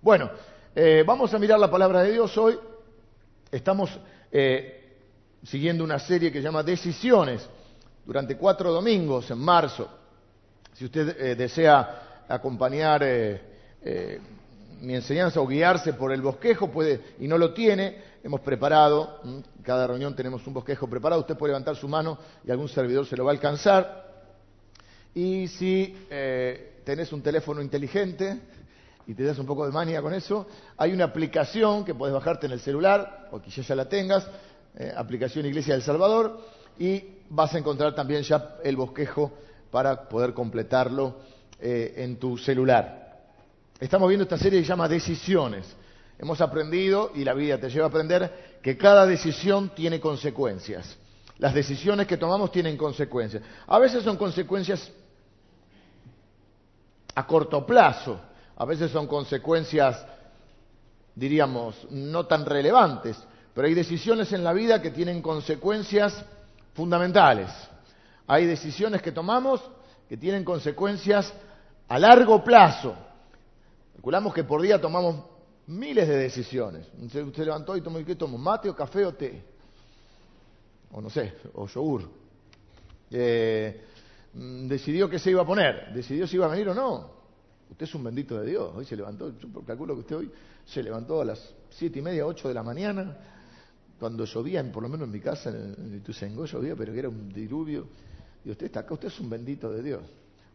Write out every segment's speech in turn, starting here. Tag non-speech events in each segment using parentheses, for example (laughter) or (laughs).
Bueno, eh, vamos a mirar la palabra de Dios hoy. Estamos eh, siguiendo una serie que se llama Decisiones durante cuatro domingos en marzo. Si usted eh, desea acompañar mi enseñanza o guiarse por el bosquejo, puede, y no lo tiene, hemos preparado, cada reunión tenemos un bosquejo preparado, usted puede levantar su mano y algún servidor se lo va a alcanzar. Y si tenés un teléfono inteligente, y te das un poco de mania con eso, hay una aplicación que puedes bajarte en el celular, o quizás ya la tengas, eh, aplicación Iglesia del Salvador, y vas a encontrar también ya el bosquejo para poder completarlo eh, en tu celular. Estamos viendo esta serie que se llama Decisiones. Hemos aprendido, y la vida te lleva a aprender, que cada decisión tiene consecuencias. Las decisiones que tomamos tienen consecuencias. A veces son consecuencias a corto plazo, a veces son consecuencias, diríamos, no tan relevantes, pero hay decisiones en la vida que tienen consecuencias fundamentales. Hay decisiones que tomamos que tienen consecuencias a largo plazo. Calculamos que por día tomamos miles de decisiones. Usted levantó y tomó, ¿qué tomó? ¿Mate o café o té? O no sé, o yogur. Eh, mm, decidió qué se iba a poner, decidió si iba a venir o no. Usted es un bendito de Dios. Hoy se levantó, yo calculo que usted hoy se levantó a las siete y media, ocho de la mañana, cuando llovía, por lo menos en mi casa, en Ituzaingó llovía, pero que era un diluvio. Y usted está acá, usted es un bendito de Dios.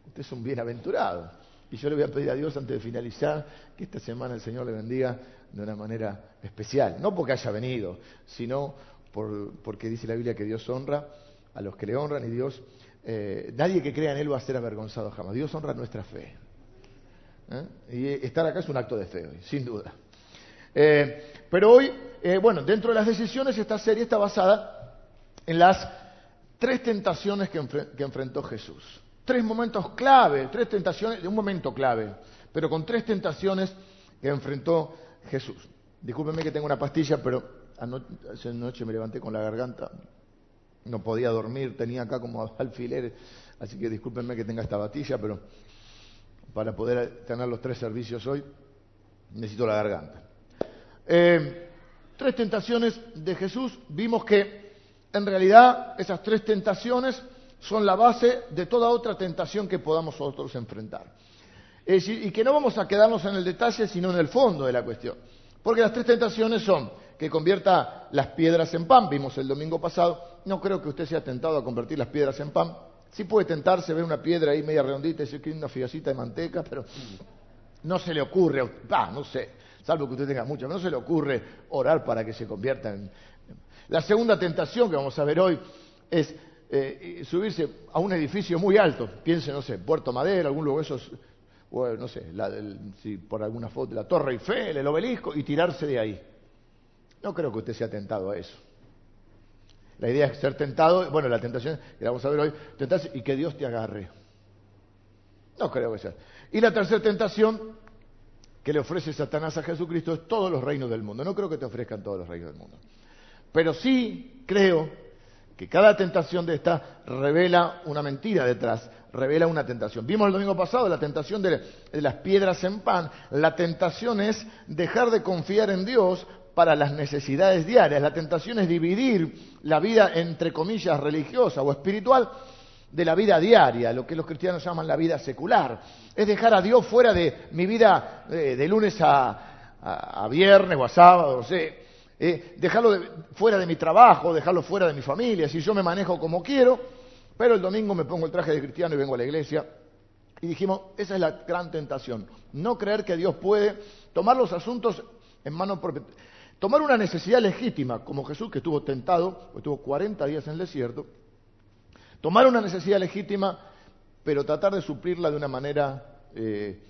Usted es un bienaventurado. Y yo le voy a pedir a Dios antes de finalizar que esta semana el Señor le bendiga de una manera especial. No porque haya venido, sino porque dice la Biblia que Dios honra a los que le honran y Dios, eh, nadie que crea en Él va a ser avergonzado jamás. Dios honra nuestra fe. ¿Eh? Y estar acá es un acto de fe hoy, sin duda. Eh, pero hoy, eh, bueno, dentro de las decisiones, esta serie está basada en las tres tentaciones que, enfrentó Jesús. Tres momentos clave, tres tentaciones, de un momento clave, pero con tres tentaciones que enfrentó Jesús. Discúlpenme que tengo una pastilla, pero anoche, anoche me levanté con la garganta, no podía dormir, tenía acá como alfileres, así que discúlpenme que tenga esta pastilla, pero para poder tener los tres servicios hoy, necesito la garganta. Eh, tres tentaciones de Jesús. Vimos que en realidad esas tres tentaciones son la base de toda otra tentación que podamos nosotros enfrentar. Y que no vamos a quedarnos en el detalle, sino en el fondo de la cuestión. Porque las tres tentaciones son que convierta las piedras en pan, vimos el domingo pasado, no creo que usted sea tentado a convertir las piedras en pan, Sí puede tentarse ver una piedra ahí media redondita y decir que una figacita de manteca, pero no se le ocurre, ah, no sé, salvo que usted tenga mucho, no se le ocurre orar para que se convierta en... La segunda tentación que vamos a ver hoy es eh, subirse a un edificio muy alto, piense, no sé, Puerto Madera, algún lugar esos, no sé, si por alguna foto, la Torre Eiffel, el obelisco, y tirarse de ahí. No creo que usted sea tentado a eso. La idea es ser tentado, bueno, la tentación que vamos a ver hoy, y que Dios te agarre. No creo que sea. Y la tercera tentación que le ofrece Satanás a Jesucristo es todos los reinos del mundo. No creo que te ofrezcan todos los reinos del mundo. Pero sí creo que cada tentación de esta revela una mentira detrás, revela una tentación. Vimos el domingo pasado la tentación de, las piedras en pan. La tentación es dejar de confiar en Dios para las necesidades diarias. La tentación es dividir la vida, entre comillas, religiosa o espiritual de la vida diaria, lo que los cristianos llaman la vida secular. Es dejar a Dios fuera de mi vida eh, de lunes a, viernes o a sábado, no sé. Eh, dejarlo fuera de mi trabajo, dejarlo fuera de mi familia, si yo me manejo como quiero, pero el domingo me pongo el traje de cristiano y vengo a la iglesia. Y dijimos, esa es la gran tentación, no creer que Dios puede tomar los asuntos en manos propias. Tomar una necesidad legítima, como Jesús que estuvo tentado, estuvo 40 días en el desierto, tomar una necesidad legítima, pero tratar de suplirla de una manera eh,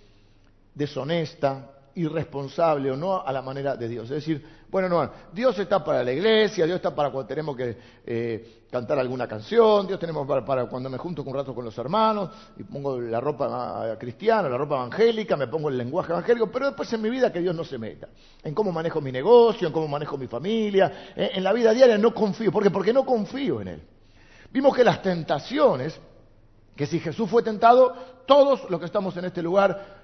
deshonesta, irresponsable o no a la manera de Dios. Es decir, bueno, no, Dios está para la iglesia, Dios está para cuando tenemos que eh, cantar alguna canción, Dios tenemos para, cuando me junto un rato con los hermanos y pongo la ropa cristiana, la ropa evangélica, me pongo el lenguaje evangélico, pero después en mi vida que Dios no se meta. En cómo manejo mi negocio, en cómo manejo mi familia, en, en la vida diaria no confío. ¿Por qué? Porque no confío en Él. Vimos que las tentaciones, que si Jesús fue tentado, todos los que estamos en este lugar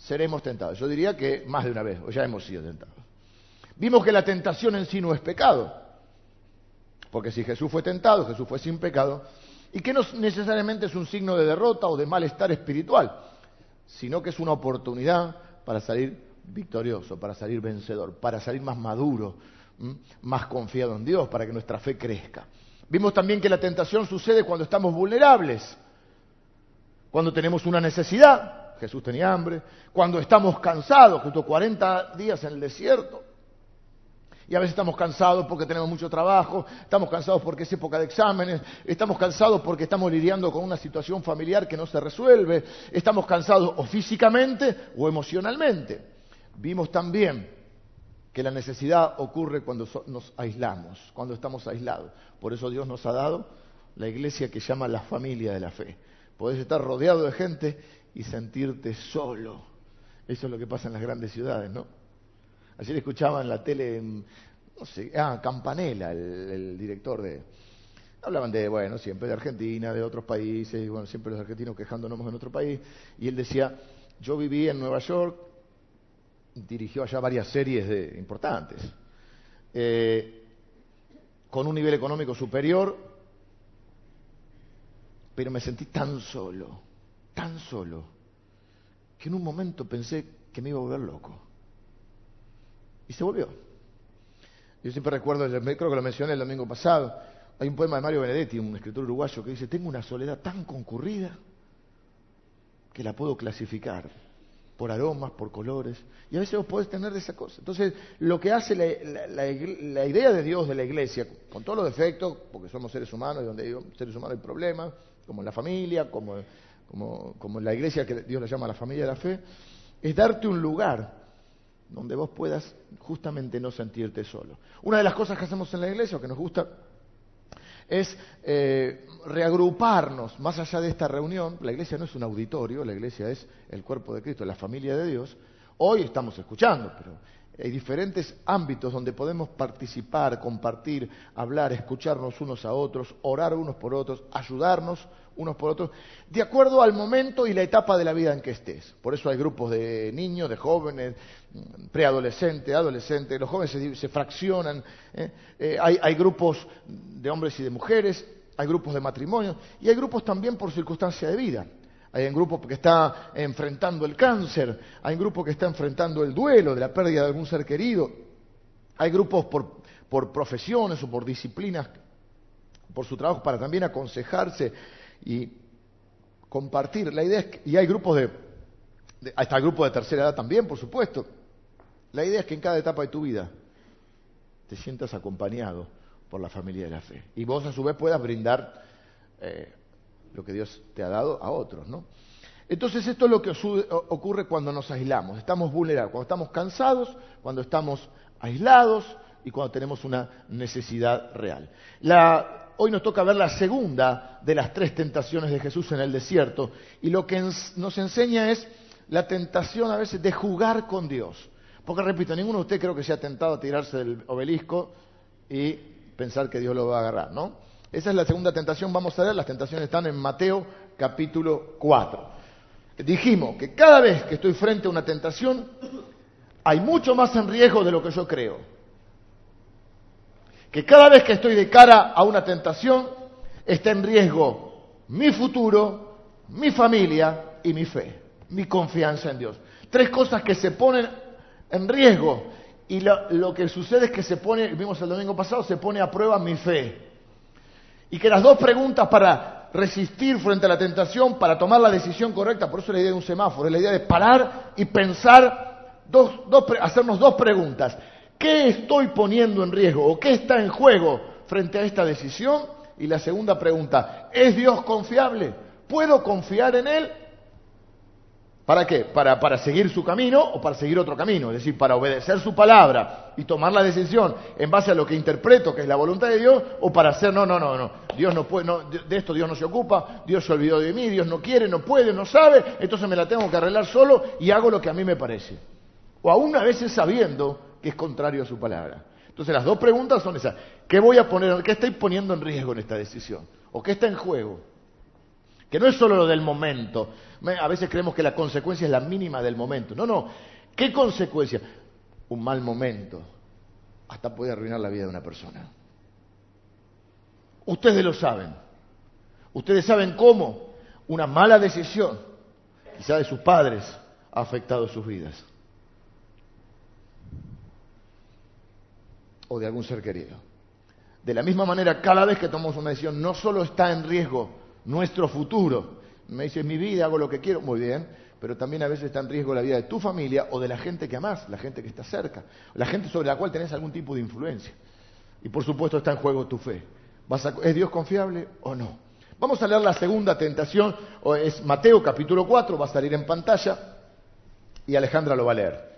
seremos tentados. Yo diría que más de una vez, o ya hemos sido tentados. Vimos que la tentación en sí no es pecado, porque si Jesús fue tentado, Jesús fue sin pecado, y que no necesariamente es un signo de derrota o de malestar espiritual, sino que es una oportunidad para salir victorioso, para salir vencedor, para salir más maduro, más confiado en Dios, para que nuestra fe crezca. Vimos también que la tentación sucede cuando estamos vulnerables, cuando tenemos una necesidad, Jesús tenía hambre, cuando estamos cansados, estuvo 40 días en el desierto, y a veces estamos cansados porque tenemos mucho trabajo, estamos cansados porque es época de exámenes, estamos cansados porque estamos lidiando con una situación familiar que no se resuelve, estamos cansados o físicamente o emocionalmente. Vimos también que la necesidad ocurre cuando nos aislamos, cuando estamos aislados. Por eso Dios nos ha dado la iglesia que llama la familia de la fe. Podés estar rodeado de gente y sentirte solo. Eso es lo que pasa en las grandes ciudades, ¿no? Ayer escuchaba en la tele, no sé, ah, Campanella, el, director de... Hablaban de, bueno, siempre de Argentina, de otros países, y bueno, siempre los argentinos quejándonos en otro país. Y él decía, yo viví en Nueva York, dirigió allá varias series de, importantes, eh, con un nivel económico superior, pero me sentí tan solo, tan solo, que en un momento pensé que me iba a volver loco. Y se volvió. Yo siempre recuerdo, creo que lo mencioné el domingo pasado, hay un poema de Mario Benedetti, un escritor uruguayo, que dice, tengo una soledad tan concurrida que la puedo clasificar por aromas, por colores, y a veces vos podés tener de esa cosa. Entonces, lo que hace la, idea de Dios de la iglesia, con todos los defectos, porque somos seres humanos y donde hay seres humanos hay problemas, como en la familia, como, como, en la iglesia que Dios le llama la familia de la fe, es darte un lugar donde vos puedas justamente no sentirte solo. Una de las cosas que hacemos en la iglesia, o que nos gusta, es eh, reagruparnos más allá de esta reunión. La iglesia no es un auditorio, la iglesia es el cuerpo de Cristo, la familia de Dios. Hoy estamos escuchando, pero hay diferentes ámbitos donde podemos participar, compartir, hablar, escucharnos unos a otros, orar unos por otros, ayudarnos unos por otros, de acuerdo al momento y la etapa de la vida en que estés. Por eso hay grupos de niños, de jóvenes, preadolescentes, adolescentes, los jóvenes se, fraccionan, ¿eh? Eh, hay, hay grupos de hombres y de mujeres, hay grupos de matrimonio y hay grupos también por circunstancia de vida. Hay un grupo que está enfrentando el cáncer, hay un grupo que está enfrentando el duelo de la pérdida de algún ser querido, hay grupos por, por profesiones o por disciplinas, por su trabajo, para también aconsejarse y compartir. La idea es y hay grupos de, de, hasta el grupo de tercera edad también, por supuesto. La idea es que en cada etapa de tu vida te sientas acompañado por la familia de la fe. Y vos a su vez puedas brindar eh, lo que Dios te ha dado a otros, ¿no? Entonces esto es lo que ocurre cuando nos aislamos, estamos vulnerables, cuando estamos cansados, cuando estamos aislados y cuando tenemos una necesidad real. La, hoy nos toca ver la segunda de las tres tentaciones de Jesús en el desierto y lo que nos enseña es la tentación a veces de jugar con Dios. Porque repito, ninguno de ustedes creo que se ha tentado a tirarse del obelisco y pensar que Dios lo va a agarrar, ¿no? Esa es la segunda tentación, vamos a ver, las tentaciones están en Mateo capítulo 4. Dijimos que cada vez que estoy frente a una tentación, hay mucho más en riesgo de lo que yo creo. Que cada vez que estoy de cara a una tentación, está en riesgo mi futuro, mi familia y mi fe, mi confianza en Dios. Tres cosas que se ponen en riesgo. Y lo, que sucede es que se pone, vimos el domingo pasado, se pone a prueba mi fe. Y que las dos preguntas para resistir frente a la tentación, para tomar la decisión correcta, por eso la idea de un semáforo, es la idea de parar y pensar, dos, hacernos dos preguntas. ¿Qué estoy poniendo en riesgo o qué está en juego frente a esta decisión? Y la segunda pregunta, ¿es Dios confiable? ¿Puedo confiar en Él? ¿Para qué? Para, para, seguir su camino o para seguir otro camino, es decir, para obedecer su palabra y tomar la decisión en base a lo que interpreto que es la voluntad de Dios o para hacer, no, no, no, no, Dios no puede, no, de esto Dios no se ocupa, Dios se olvidó de mí, Dios no quiere, no puede, no sabe, entonces me la tengo que arreglar solo y hago lo que a mí me parece. O aún a veces sabiendo que es contrario a su palabra. Entonces las dos preguntas son esas, ¿qué voy a poner, qué estoy poniendo en riesgo en esta decisión? ¿O qué está en juego? Que no es solo lo del momento. A veces creemos que la consecuencia es la mínima del momento. No, no. ¿Qué consecuencia? Un mal momento. Hasta puede arruinar la vida de una persona. Ustedes lo saben. Ustedes saben cómo una mala decisión, quizá de sus padres, ha afectado sus vidas. O de algún ser querido. De la misma manera, cada vez que tomamos una decisión, no solo está en riesgo nuestro futuro. Me dices, mi vida, hago lo que quiero, muy bien, pero también a veces está en riesgo la vida de tu familia o de la gente que amás, la gente que está cerca, la gente sobre la cual tenés algún tipo de influencia. Y por supuesto está en juego tu fe. ¿Es Dios confiable o no? Vamos a leer la segunda tentación, es Mateo capítulo 4, va a salir en pantalla y Alejandra lo va a leer.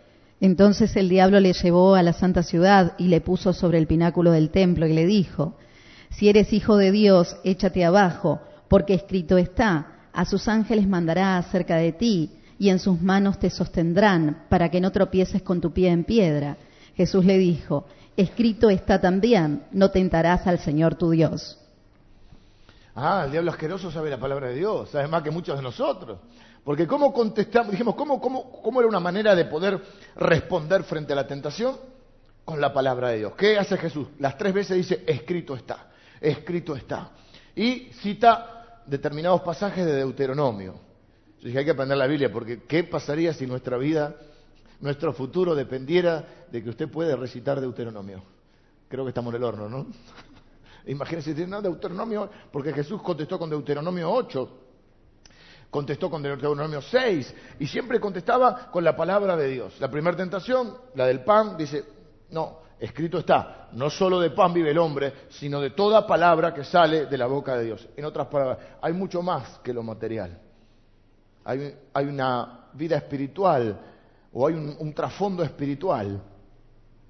Entonces el diablo le llevó a la santa ciudad y le puso sobre el pináculo del templo y le dijo, si eres hijo de Dios, échate abajo, porque escrito está, a sus ángeles mandará acerca de ti y en sus manos te sostendrán para que no tropieces con tu pie en piedra. Jesús le dijo, escrito está también, no tentarás al Señor tu Dios. Ah, el diablo asqueroso sabe la palabra de Dios, sabe más que muchos de nosotros. Porque ¿cómo contestamos? Dijimos, ¿cómo, cómo era una manera de poder responder frente a la tentación? Con la palabra de Dios. ¿Qué hace Jesús? Las tres veces dice, escrito está, escrito está. Y cita determinados pasajes de Deuteronomio. Dije, hay que aprender la Biblia, porque ¿qué pasaría si nuestra vida nuestro futuro dependiera de que usted puede recitar Deuteronomio. Creo que estamos en el horno, ¿no? (laughs) Imagínense, no, Deuteronomio, porque Jesús contestó con Deuteronomio 8, contestó con Deuteronomio 6, y siempre contestaba con la palabra de Dios. La primera tentación, la del pan, dice, no, escrito está, no solo de pan vive el hombre, sino de toda palabra que sale de la boca de Dios. En otras palabras, hay mucho más que lo material. Hay, hay una vida espiritual o hay un, trasfondo espiritual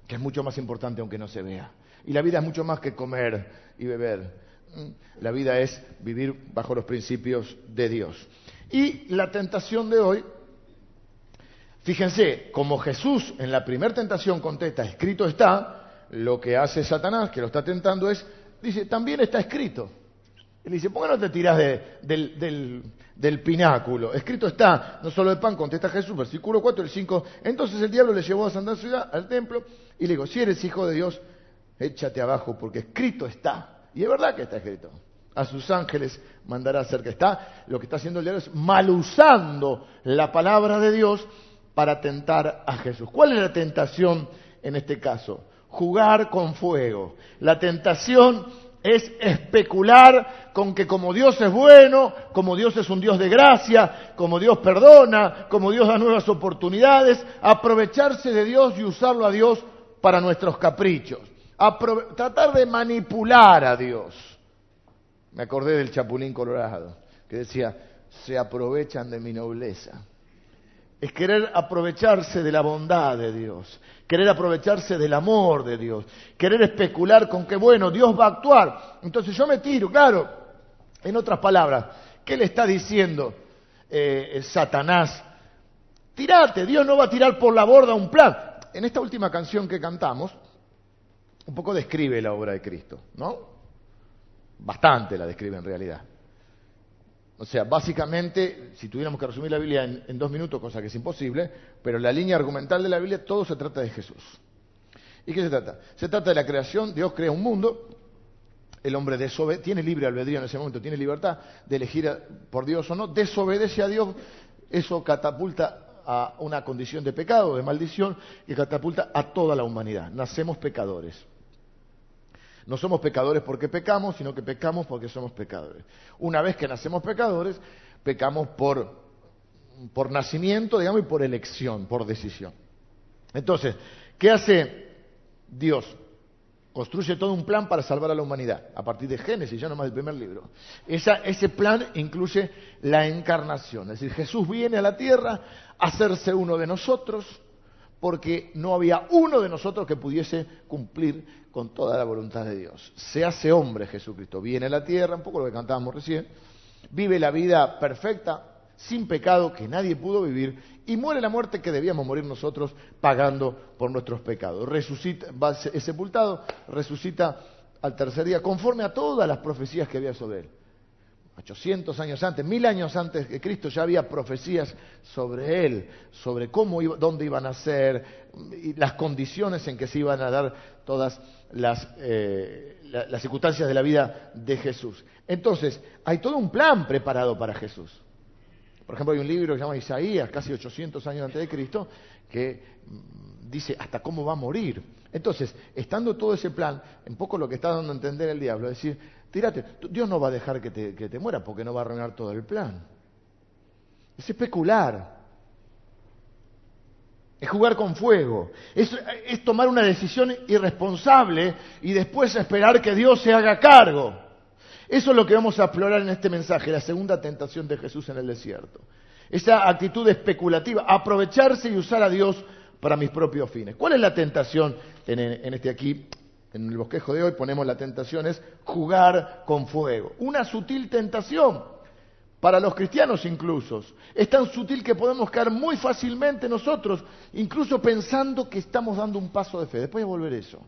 que es mucho más importante aunque no se vea. Y la vida es mucho más que comer y beber. La vida es vivir bajo los principios de Dios. Y la tentación de hoy, fíjense, como Jesús en la primera tentación contesta, escrito está, lo que hace Satanás, que lo está tentando, es, dice, también está escrito. Él dice, ¿por qué no te tiras del, pináculo? Escrito está, no solo de pan, contesta Jesús, versículo 4, el 5. Entonces el diablo le llevó a Santa Ciudad, al templo, y le dijo, si eres hijo de Dios, échate abajo, porque escrito está. Y es verdad que está escrito. A sus ángeles mandará hacer que está. Lo que está haciendo el diablo es mal usando la palabra de Dios para tentar a Jesús. ¿Cuál es la tentación en este caso? Jugar con fuego. La tentación es especular con que como Dios es bueno, como Dios es un Dios de gracia, como Dios perdona, como Dios da nuevas oportunidades, aprovecharse de Dios y usarlo a Dios para nuestros caprichos, tratar de manipular a Dios. Me acordé del Chapulín Colorado, que decía, se aprovechan de mi nobleza es querer aprovecharse de la bondad de Dios, querer aprovecharse del amor de Dios, querer especular con que, bueno, Dios va a actuar. Entonces yo me tiro, claro, en otras palabras, ¿qué le está diciendo eh, Satanás? Tirate, Dios no va a tirar por la borda un plan. En esta última canción que cantamos, un poco describe la obra de Cristo, ¿no? Bastante la describe en realidad. O sea, básicamente, si tuviéramos que resumir la Biblia en, dos minutos, cosa que es imposible, pero la línea argumental de la Biblia, todo se trata de Jesús. ¿Y qué se trata? Se trata de la creación, Dios crea un mundo, el hombre tiene libre albedrío en ese momento, tiene libertad de elegir por Dios o no, desobedece a Dios, eso catapulta a una condición de pecado, de maldición, y catapulta a toda la humanidad. Nacemos pecadores. No somos pecadores porque pecamos, sino que pecamos porque somos pecadores. Una vez que nacemos pecadores, pecamos por, por nacimiento, digamos, y por elección, por decisión. Entonces, ¿qué hace Dios? Construye todo un plan para salvar a la humanidad, a partir de Génesis, ya nomás del primer libro. ese plan incluye la encarnación, es decir, Jesús viene a la tierra a hacerse uno de nosotros, porque no había uno de nosotros que pudiese cumplir con toda la voluntad de Dios. Se hace hombre Jesucristo, viene a la tierra, un poco lo que cantábamos recién, vive la vida perfecta, sin pecado que nadie pudo vivir, y muere la muerte que debíamos morir nosotros pagando por nuestros pecados. Resucita, es sepultado, resucita al tercer día, conforme a todas las profecías que había sobre él. 800 años antes, mil años antes de Cristo, ya había profecías sobre él, sobre cómo iba, dónde iban a ser, y las condiciones en que se iban a dar todas las, eh, las circunstancias de la vida de Jesús. Entonces, hay todo un plan preparado para Jesús. Por ejemplo, hay un libro que se llama Isaías, casi 800 años antes de Cristo, que mm, dice hasta cómo va a morir. Entonces, estando todo ese plan, un poco lo que está dando a entender el diablo, es decir, tírate, Dios no va a dejar que te, que te muera porque no va a arruinar todo el plan. Es especular. Es jugar con fuego. Es, es, tomar una decisión irresponsable y después esperar que Dios se haga cargo. Eso es lo que vamos a explorar en este mensaje, la segunda tentación de Jesús en el desierto. Esa actitud especulativa, aprovecharse y usar a Dios para mis propios fines. ¿Cuál es la tentación en, en este aquí? En el bosquejo de hoy ponemos la tentación es jugar con fuego. Una sutil tentación para los cristianos incluso. Es tan sutil que podemos caer muy fácilmente nosotros, incluso pensando que estamos dando un paso de fe. Después de volver eso.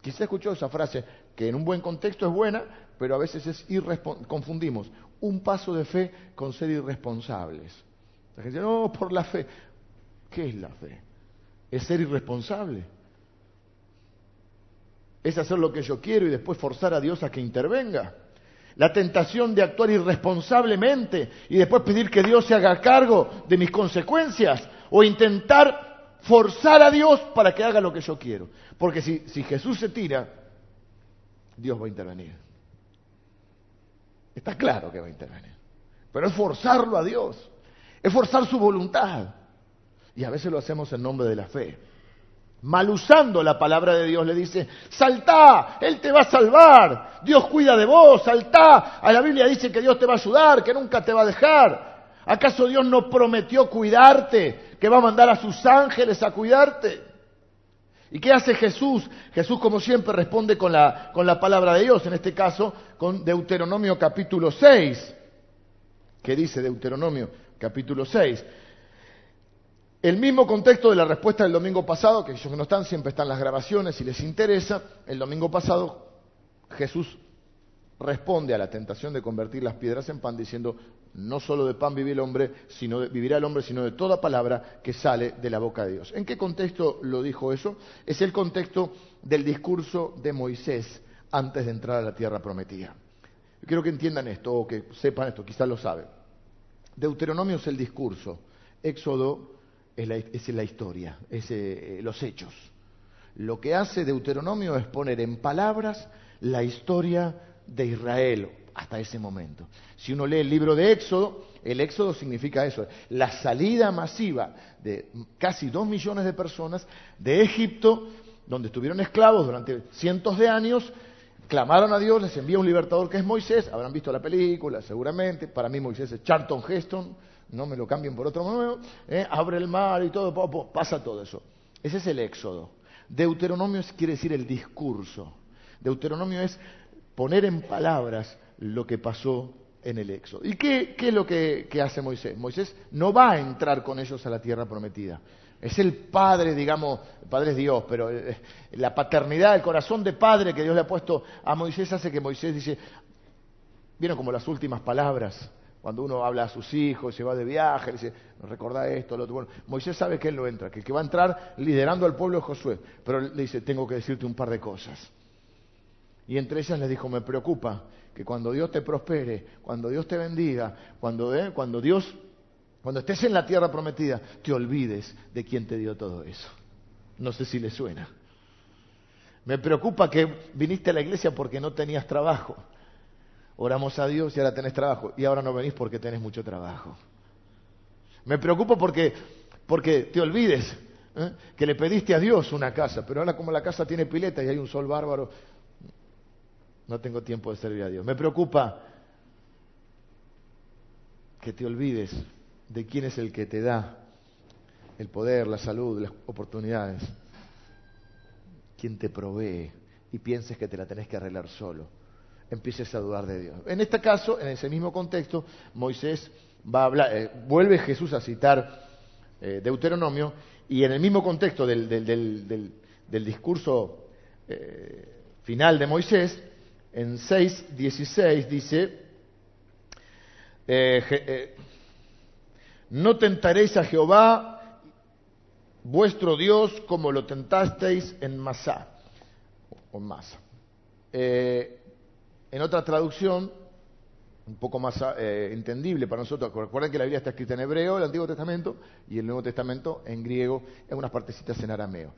Quizá escuchó esa frase, que en un buen contexto es buena, pero a veces es confundimos un paso de fe con ser irresponsables. La gente dice, no, por la fe. ¿Qué es la fe? Es ser irresponsable. Es hacer lo que yo quiero y después forzar a Dios a que intervenga. La tentación de actuar irresponsablemente y después pedir que Dios se haga cargo de mis consecuencias o intentar forzar a Dios para que haga lo que yo quiero. Porque si, si Jesús se tira, Dios va a intervenir. Está claro que va a intervenir. Pero es forzarlo a Dios. Es forzar su voluntad. Y a veces lo hacemos en nombre de la fe. Mal usando la palabra de Dios le dice, saltá, Él te va a salvar, Dios cuida de vos, saltá. A la Biblia dice que Dios te va a ayudar, que nunca te va a dejar. ¿Acaso Dios no prometió cuidarte? Que va a mandar a sus ángeles a cuidarte. ¿Y qué hace Jesús? Jesús, como siempre, responde con la, con la palabra de Dios, en este caso con Deuteronomio capítulo 6. ¿Qué dice Deuteronomio capítulo 6? El mismo contexto de la respuesta del domingo pasado, que ellos no están, siempre están las grabaciones, si les interesa, el domingo pasado Jesús responde a la tentación de convertir las piedras en pan diciendo, no solo de pan vivirá el hombre, sino vivirá el hombre, sino de toda palabra que sale de la boca de Dios. ¿En qué contexto lo dijo eso? Es el contexto del discurso de Moisés antes de entrar a la tierra prometida. Yo quiero que entiendan esto o que sepan esto, quizás lo saben. Deuteronomio es el discurso, Éxodo es la, historia, es eh, los hechos. Lo que hace Deuteronomio es poner en palabras la historia de Israel hasta ese momento. Si uno lee el libro de Éxodo, el Éxodo significa eso, la salida masiva de casi dos millones de personas de Egipto, donde estuvieron esclavos durante cientos de años, clamaron a Dios, les envía un libertador que es Moisés, habrán visto la película seguramente, para mí Moisés es Charlton Heston, no me lo cambien por otro nuevo, ¿eh? abre el mar y todo, pasa todo eso. Ese es el Éxodo. Deuteronomio quiere decir el discurso. Deuteronomio es poner en palabras lo que pasó en el Éxodo. ¿Y qué, es lo que, hace Moisés? Moisés no va a entrar con ellos a la tierra prometida. Es el padre, digamos, el padre es Dios, pero eh, la paternidad, el corazón de padre que Dios le ha puesto a Moisés hace que Moisés dice, vieron como las últimas palabras, cuando uno habla a sus hijos, se va de viaje, le dice, recordá esto, lo otro. Bueno, Moisés sabe que él no entra, que el que va a entrar liderando al pueblo es Josué, pero le dice, tengo que decirte un par de cosas. Y entre ellas les dijo, me preocupa que cuando Dios te prospere, cuando Dios te bendiga, cuando, eh, cuando Dios, cuando estés en la tierra prometida, te olvides de quién te dio todo eso. No sé si le suena. Me preocupa que viniste a la iglesia porque no tenías trabajo. Oramos a Dios y ahora tenés trabajo. Y ahora no venís porque tenés mucho trabajo. Me preocupa porque, porque te olvides ¿eh? que le pediste a Dios una casa, pero ahora como la casa tiene pileta y hay un sol bárbaro, no tengo tiempo de servir a Dios. Me preocupa que te olvides de quién es el que te da el poder, la salud, las oportunidades, quién te provee y pienses que te la tenés que arreglar solo. Empieces a dudar de Dios. En este caso, en ese mismo contexto, Moisés va a hablar, eh, vuelve Jesús a citar eh, Deuteronomio y en el mismo contexto del, discurso eh, final de Moisés, en 6.16 dice, no tentaréis a Jehová, vuestro Dios, como lo tentasteis en Masá, Masa. En otra traducción, un poco más entendible para nosotros, recuerden que la Biblia está escrita en hebreo, el Antiguo Testamento, y el Nuevo Testamento en griego, en unas partecitas en arameo.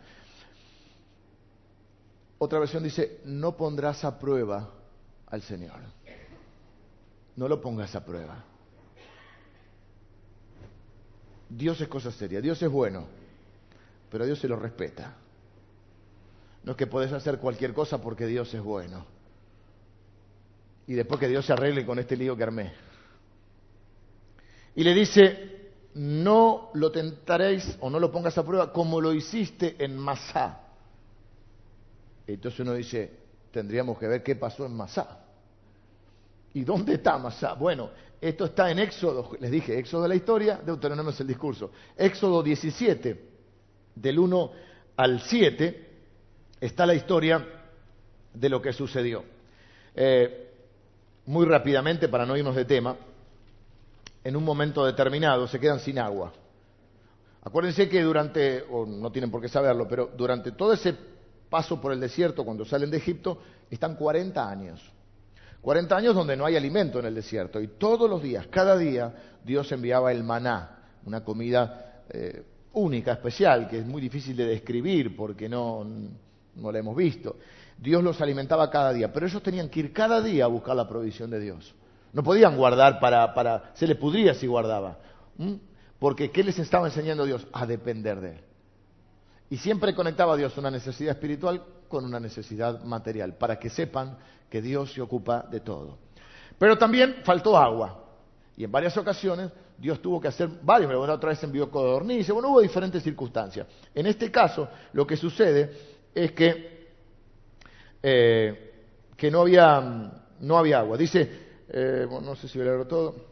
Otra versión dice, no pondrás a prueba al Señor. No lo pongas a prueba. Dios es cosa seria, Dios es bueno, pero Dios se lo respeta. No es que podés hacer cualquier cosa porque Dios es bueno. Y después que Dios se arregle con este lío que armé. Y le dice, no lo tentaréis o no lo pongas a prueba como lo hiciste en Masá. Entonces uno dice, tendríamos que ver qué pasó en Masá. ¿Y dónde está Masá? Bueno, esto está en Éxodo, les dije, Éxodo de la historia, Deuteronomio es el discurso. Éxodo 17, del 1 al 7, está la historia de lo que sucedió. Eh, muy rápidamente, para no irnos de tema, en un momento determinado se quedan sin agua. Acuérdense que durante, o no tienen por qué saberlo, pero durante todo ese paso por el desierto, cuando salen de Egipto, están 40 años. 40 años donde no hay alimento en el desierto. Y todos los días, cada día, Dios enviaba el maná, una comida eh, única, especial, que es muy difícil de describir porque no, no la hemos visto. Dios los alimentaba cada día, pero ellos tenían que ir cada día a buscar la provisión de Dios. No podían guardar para, para se les pudría si guardaba. Porque ¿qué les estaba enseñando Dios? A depender de Él. Y siempre conectaba a Dios una necesidad espiritual con una necesidad material, para que sepan que Dios se ocupa de todo. Pero también faltó agua. Y en varias ocasiones Dios tuvo que hacer varios, bueno, otra vez envió codornices, bueno, hubo diferentes circunstancias. En este caso, lo que sucede es que, eh, que no, había, no había agua. Dice, eh, no sé si voy a leerlo todo.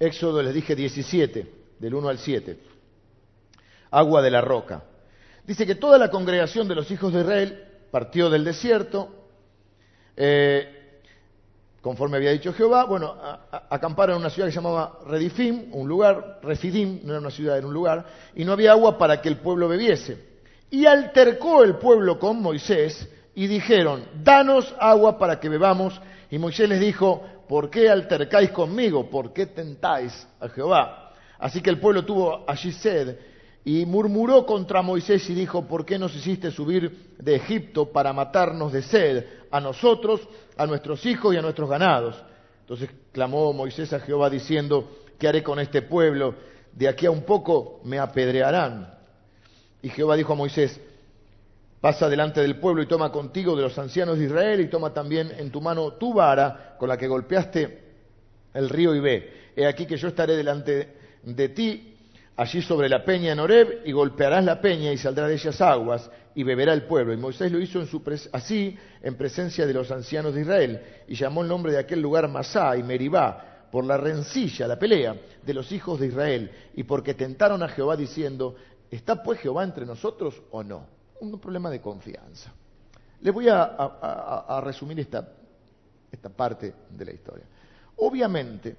Éxodo les dije 17, del 1 al 7. Agua de la roca. Dice que toda la congregación de los hijos de Israel partió del desierto, eh, conforme había dicho Jehová, bueno, acamparon en una ciudad que se llamaba Redifim, un lugar, Refidim, no era una ciudad, era un lugar, y no había agua para que el pueblo bebiese. Y altercó el pueblo con Moisés y dijeron, danos agua para que bebamos. Y Moisés les dijo, ¿por qué altercáis conmigo? ¿Por qué tentáis a Jehová? Así que el pueblo tuvo allí sed y murmuró contra Moisés y dijo, ¿por qué nos hiciste subir de Egipto para matarnos de sed a nosotros, a nuestros hijos y a nuestros ganados? Entonces clamó Moisés a Jehová diciendo, ¿qué haré con este pueblo? De aquí a un poco me apedrearán. Y Jehová dijo a Moisés, Pasa delante del pueblo y toma contigo de los ancianos de Israel y toma también en tu mano tu vara con la que golpeaste el río y ve. He aquí que yo estaré delante de ti allí sobre la peña en Horeb y golpearás la peña y saldrá de ellas aguas y beberá el pueblo. Y Moisés lo hizo así en presencia de los ancianos de Israel y llamó el nombre de aquel lugar Masá y Meribá por la rencilla, la pelea de los hijos de Israel y porque tentaron a Jehová diciendo, ¿está pues Jehová entre nosotros o no? un problema de confianza. Les voy a, resumir esta, esta parte de la historia. Obviamente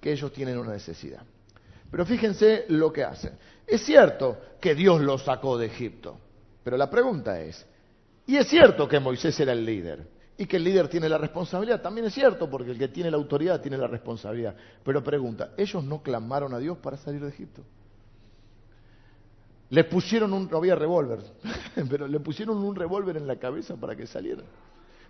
que ellos tienen una necesidad. Pero fíjense lo que hacen. Es cierto que Dios los sacó de Egipto, pero la pregunta es, y es cierto que Moisés era el líder y que el líder tiene la responsabilidad, también es cierto porque el que tiene la autoridad tiene la responsabilidad, pero pregunta, ¿ellos no clamaron a Dios para salir de Egipto? Le pusieron un, no había revólver, (laughs) pero le pusieron un revólver en la cabeza para que salieran.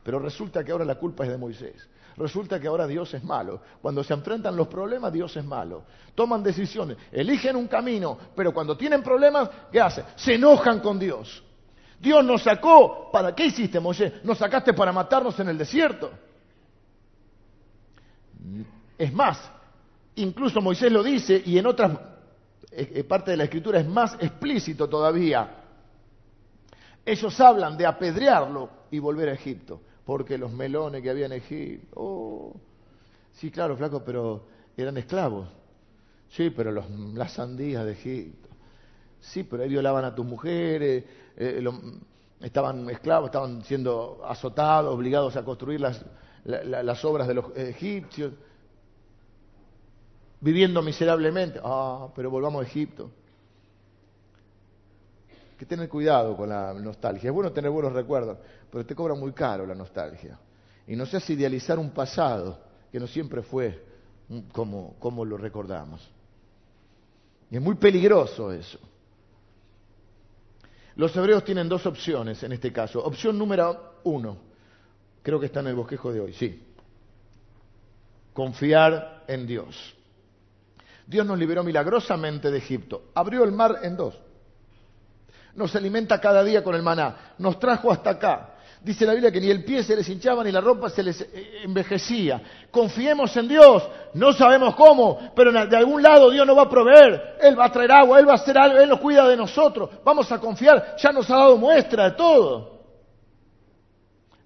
Pero resulta que ahora la culpa es de Moisés. Resulta que ahora Dios es malo. Cuando se enfrentan los problemas, Dios es malo. Toman decisiones, eligen un camino, pero cuando tienen problemas, ¿qué hacen? Se enojan con Dios. Dios nos sacó, ¿para qué hiciste, Moisés? Nos sacaste para matarnos en el desierto. Es más, incluso Moisés lo dice y en otras parte de la escritura es más explícito todavía. Ellos hablan de apedrearlo y volver a Egipto, porque los melones que había en Egipto, oh, sí, claro, flaco, pero eran esclavos. Sí, pero las sandías de Egipto. Sí, pero ahí violaban a tus mujeres, eh, estaban esclavos, estaban siendo azotados, obligados a construir las, las obras de los egipcios, viviendo miserablemente. Ah, pero volvamos a Egipto. Que tener cuidado con la nostalgia. Es bueno tener buenos recuerdos, pero te cobra muy caro la nostalgia. Y no seas idealizar un pasado que no siempre fue como, como lo recordamos. Y es muy peligroso eso. Los hebreos tienen dos opciones en este caso. Opción número uno, creo que está en el bosquejo de hoy, sí. Confiar en Dios. Dios nos liberó milagrosamente de Egipto. Abrió el mar en dos. Nos alimenta cada día con el maná. Nos trajo hasta acá. Dice la Biblia que ni el pie se les hinchaba ni la ropa se les eh, envejecía. Confiemos en Dios. No sabemos cómo, pero de algún lado Dios nos va a proveer. Él va a traer agua, Él va a hacer algo, Él nos cuida de nosotros. Vamos a confiar. Ya nos ha dado muestra de todo.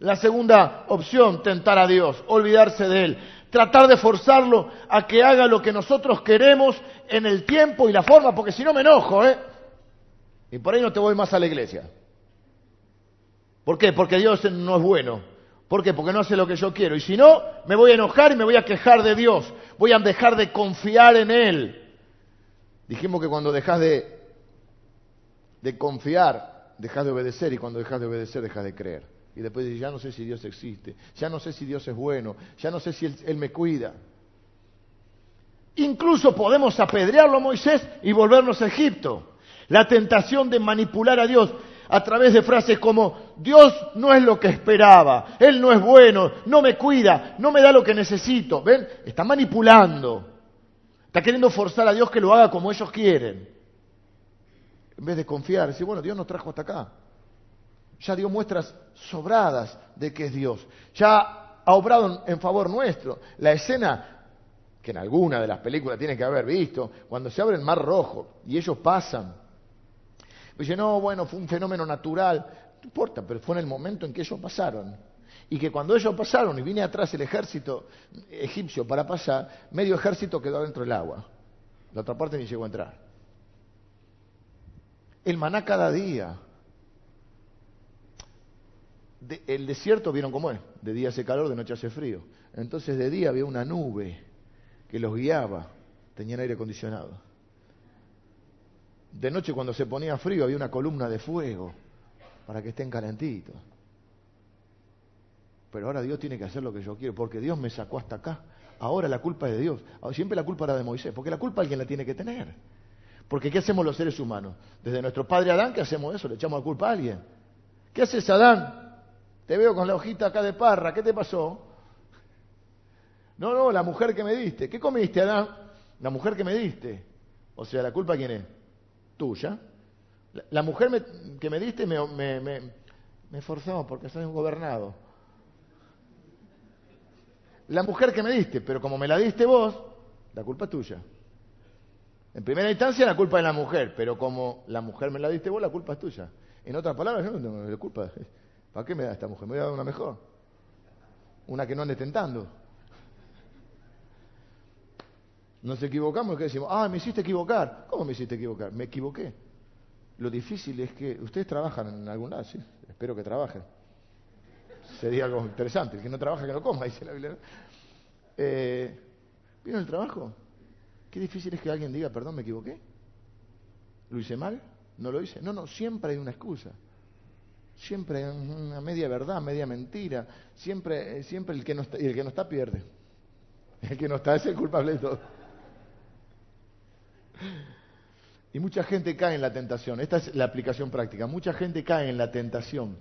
La segunda opción, tentar a Dios, olvidarse de Él. Tratar de forzarlo a que haga lo que nosotros queremos en el tiempo y la forma, porque si no me enojo, ¿eh? Y por ahí no te voy más a la iglesia. ¿Por qué? Porque Dios no es bueno. ¿Por qué? Porque no hace lo que yo quiero. Y si no, me voy a enojar y me voy a quejar de Dios. Voy a dejar de confiar en Él. Dijimos que cuando dejas de, de confiar, dejas de obedecer. Y cuando dejas de obedecer, dejas de creer. Y después dices, ya no sé si Dios existe. Ya no sé si Dios es bueno. Ya no sé si Él, él me cuida. Incluso podemos apedrearlo a Moisés y volvernos a Egipto. La tentación de manipular a Dios a través de frases como Dios no es lo que esperaba, Él no es bueno, no me cuida, no me da lo que necesito. ¿Ven? Está manipulando. Está queriendo forzar a Dios que lo haga como ellos quieren. En vez de confiar, decir, bueno, Dios nos trajo hasta acá. Ya dio muestras sobradas de que es Dios. Ya ha obrado en favor nuestro. La escena que en alguna de las películas tiene que haber visto, cuando se abre el mar rojo y ellos pasan Dice, no, bueno, fue un fenómeno natural. No importa, pero fue en el momento en que ellos pasaron. Y que cuando ellos pasaron y vine atrás el ejército egipcio para pasar, medio ejército quedó dentro del agua. La otra parte ni llegó a entrar. El maná cada día. el desierto, ¿vieron cómo es? De día hace calor, de noche hace frío. Entonces de día había una nube que los guiaba. Tenían aire acondicionado. De noche cuando se ponía frío había una columna de fuego para que estén calentitos. Pero ahora Dios tiene que hacer lo que yo quiero, porque Dios me sacó hasta acá. Ahora la culpa es de Dios. Siempre la culpa era de Moisés, porque la culpa alguien la tiene que tener. Porque ¿qué hacemos los seres humanos? Desde nuestro padre Adán, ¿qué hacemos eso? Le echamos la culpa a alguien. ¿Qué haces, Adán? Te veo con la hojita acá de parra, ¿qué te pasó? No, no, la mujer que me diste. ¿Qué comiste, Adán? La mujer que me diste. O sea, ¿la culpa quién es? Tuya. La, mujer que me diste me, me, me, forzó porque soy un gobernado. La mujer que me diste, pero como me la diste vos, la culpa es tuya. En primera instancia la culpa es la mujer, pero como la mujer me la diste vos, la culpa es tuya. En otras palabras, yo no tengo la culpa. ¿Para qué me da esta mujer? Me voy a dar una mejor. Una que no ande tentando. Nos equivocamos y decimos, ah, me hiciste equivocar. ¿Cómo me hiciste equivocar? Me equivoqué. Lo difícil es que ustedes trabajan en algún lado, sí, espero que trabajen. Sería algo interesante. El que no trabaja, que no coma, (laughs) dice la Biblia. Eh, ¿Vieron el trabajo? Qué difícil es que alguien diga, perdón, me equivoqué. ¿Lo hice mal? ¿No lo hice? No, no, siempre hay una excusa. Siempre hay una media verdad, media mentira. Siempre, siempre el que no está, el que no está pierde. El que no está es el culpable de todo. Y mucha gente cae en la tentación, esta es la aplicación práctica, mucha gente cae en la tentación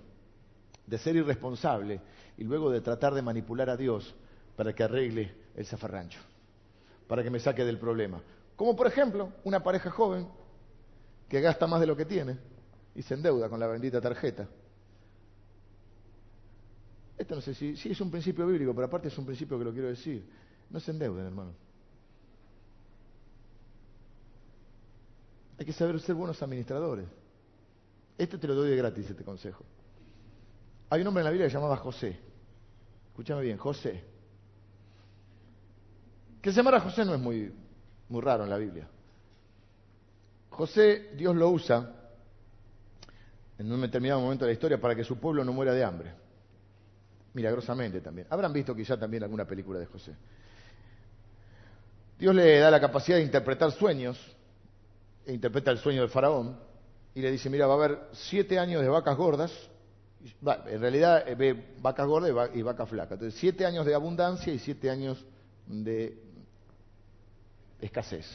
de ser irresponsable y luego de tratar de manipular a Dios para que arregle el zafarrancho, para que me saque del problema. Como por ejemplo una pareja joven que gasta más de lo que tiene y se endeuda con la bendita tarjeta. Esto no sé si, si es un principio bíblico, pero aparte es un principio que lo quiero decir. No se endeuden, hermano. Hay que saber ser buenos administradores. Este te lo doy de gratis, este consejo. Hay un hombre en la Biblia que se llamaba José. Escúchame bien, José. Que se llamara José no es muy, muy raro en la Biblia. José, Dios lo usa en un determinado momento de la historia para que su pueblo no muera de hambre. Milagrosamente también. Habrán visto quizá también alguna película de José. Dios le da la capacidad de interpretar sueños, e interpreta el sueño del faraón, y le dice, mira, va a haber siete años de vacas gordas, en realidad eh, ve vacas gordas y vacas flacas. Entonces, siete años de abundancia y siete años de escasez.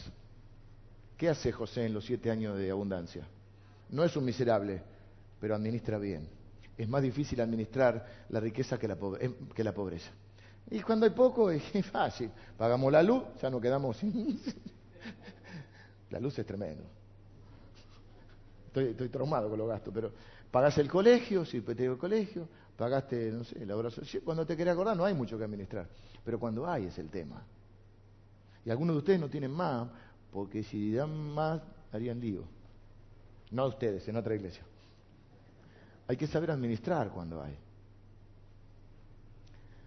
¿Qué hace José en los siete años de abundancia? No es un miserable, pero administra bien. Es más difícil administrar la riqueza que la, eh, que la pobreza. Y cuando hay poco, (laughs) es fácil. Pagamos la luz, ya no quedamos sin... (laughs) la luz es tremendo. Estoy, traumado con los gastos, pero pagaste el colegio, si te digo el colegio, pagaste, no sé, la obra social. Cuando te querés acordar, no hay mucho que administrar. Pero cuando hay es el tema. Y algunos de ustedes no tienen más, porque si dan más, harían lío. No ustedes, en otra iglesia. Hay que saber administrar cuando hay.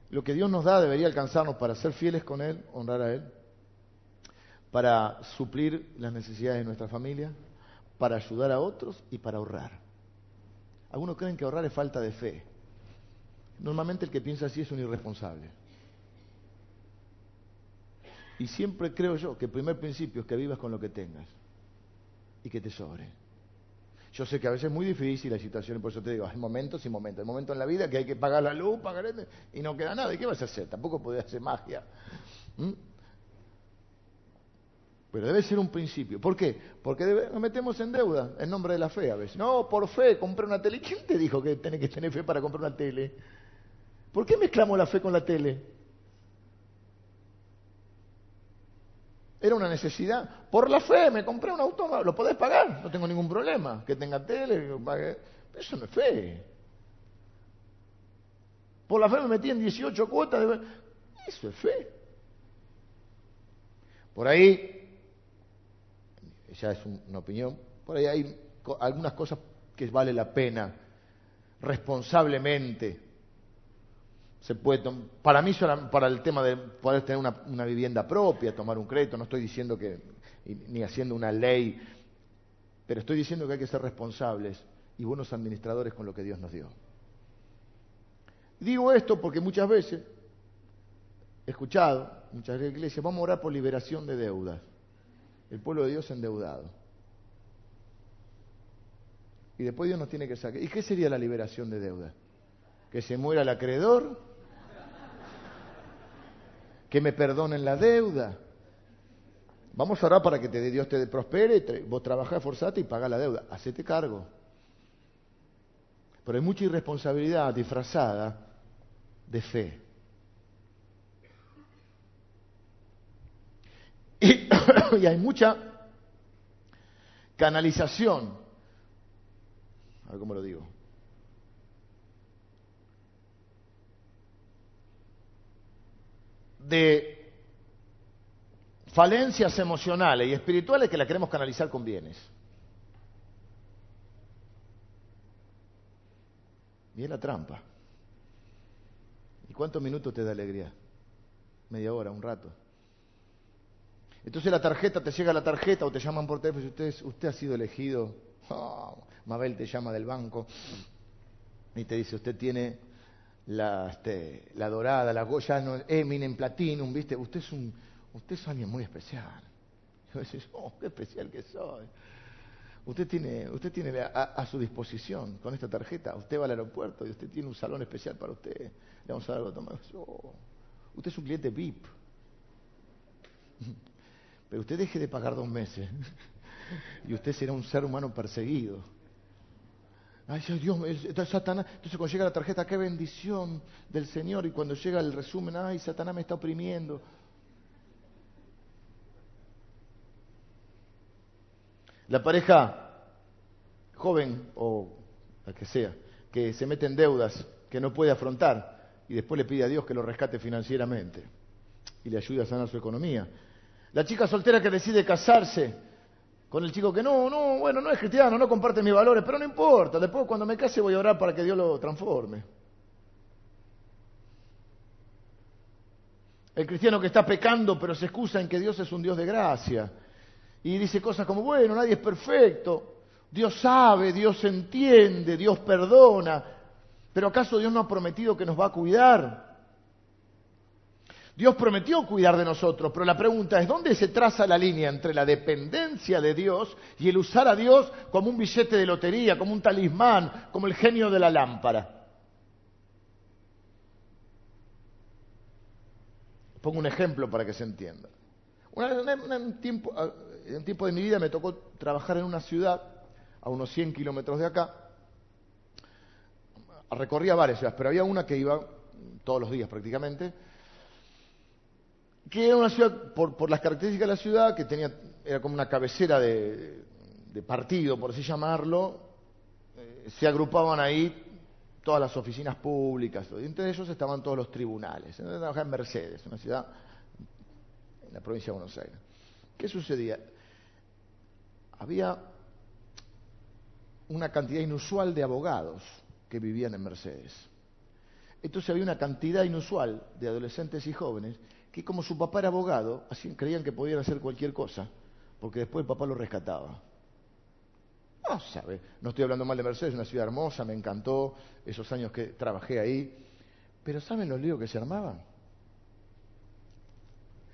Lo que Dios nos da debería alcanzarnos para ser fieles con Él, honrar a Él, para suplir las necesidades de nuestra familia, para ayudar a otros y para ahorrar. Algunos creen que ahorrar es falta de fe. Normalmente el que piensa así es un irresponsable. Y siempre creo yo que el primer principio es que vivas con lo que tengas y que te sobre. Yo sé que a veces es muy difícil la situación, por eso te digo, hay momentos y momentos. Hay momentos en la vida que hay que pagar la luz, pagar y no queda nada. ¿Y qué vas a hacer? Tampoco podés hacer magia. ¿Mm? Pero debe ser un principio. ¿Por qué? Porque nos metemos en deuda en nombre de la fe a veces. No, por fe, compré una tele. ¿Quién te dijo que tenés que tener fe para comprar una tele? ¿Por qué mezclamos la fe con la tele? Era una necesidad. Por la fe me compré un auto, lo podés pagar, no tengo ningún problema. Que tenga tele, que pague. Eso no es fe. Por la fe me metí en 18 cuotas. De... Eso es fe. Por ahí, ya es una opinión, por ahí hay algunas cosas que vale la pena responsablemente se puede para mí para el tema de poder tener una, vivienda propia, tomar un crédito, no estoy diciendo que ni haciendo una ley, pero estoy diciendo que hay que ser responsables y buenos administradores con lo que Dios nos dio. Digo esto porque muchas veces he escuchado, muchas iglesias, vamos a orar por liberación de deudas. El pueblo de Dios endeudado. Y después Dios nos tiene que sacar. ¿Y qué sería la liberación de deudas? Que se muera el acreedor que me perdonen la deuda. Vamos a orar para que te, Dios te prospere, vos trabajás, esforzate y paga la deuda. Hacete cargo. Pero hay mucha irresponsabilidad disfrazada de fe. (coughs) Y, hay mucha canalización. A ver cómo lo digo. de falencias emocionales y espirituales que la queremos canalizar con bienes. Y es la trampa. ¿Y cuántos minutos te da alegría? Media hora, un rato. Entonces la tarjeta, te llega la tarjeta o te llaman por teléfono y usted, usted ha sido elegido. Oh, Mabel te llama del banco y te dice, usted tiene la, este, la dorada, la Goya no, Eminem Platinum, ¿viste? Usted es, un, usted es alguien muy especial. Yo decía, oh, qué especial que soy. Usted tiene, usted tiene a, su disposición con esta tarjeta, usted va al aeropuerto y usted tiene un salón especial para usted. Le vamos a dar algo a tomar. Usted es un cliente VIP. Pero usted deje de pagar dos meses (laughs) y usted será un ser humano perseguido. Ay, Dios, Satanás. Entonces cuando llega la tarjeta, qué bendición del Señor. Y cuando llega el resumen, ay, Satanás me está oprimiendo. La pareja joven o la que sea, que se mete en deudas, que no puede afrontar, y después le pide a Dios que lo rescate financieramente y le ayude a sanar su economía. La chica soltera que decide casarse con el chico que no, no, bueno, no es cristiano, no comparte mis valores, pero no importa, después cuando me case voy a orar para que Dios lo transforme. El cristiano que está pecando pero se excusa en que Dios es un Dios de gracia y dice cosas como, bueno, nadie es perfecto. Dios sabe, Dios entiende, Dios perdona. Pero ¿acaso Dios no ha prometido que nos va a cuidar? Dios prometió cuidar de nosotros, pero la pregunta es, ¿dónde se traza la línea entre la dependencia de Dios y el usar a Dios como un billete de lotería, como un talismán, como el genio de la lámpara? Pongo un ejemplo para que se entienda. en un tiempo, en tiempo de mi vida me tocó trabajar en una ciudad a unos 100 kilómetros de acá. Recorría varias ciudades, pero había una que iba todos los días prácticamente que era una ciudad, por, las características de la ciudad, que tenía, era como una cabecera de, partido, por así llamarlo, eh, se agrupaban ahí todas las oficinas públicas, y entre ellos estaban todos los tribunales. Trabajaba en Mercedes, una ciudad en la provincia de Buenos Aires. ¿Qué sucedía? Había una cantidad inusual de abogados que vivían en Mercedes. Entonces había una cantidad inusual de adolescentes y jóvenes que como su papá era abogado, así creían que podían hacer cualquier cosa, porque después el papá lo rescataba. No sabe, no estoy hablando mal de Mercedes, es una ciudad hermosa, me encantó esos años que trabajé ahí, pero ¿saben los líos que se armaban?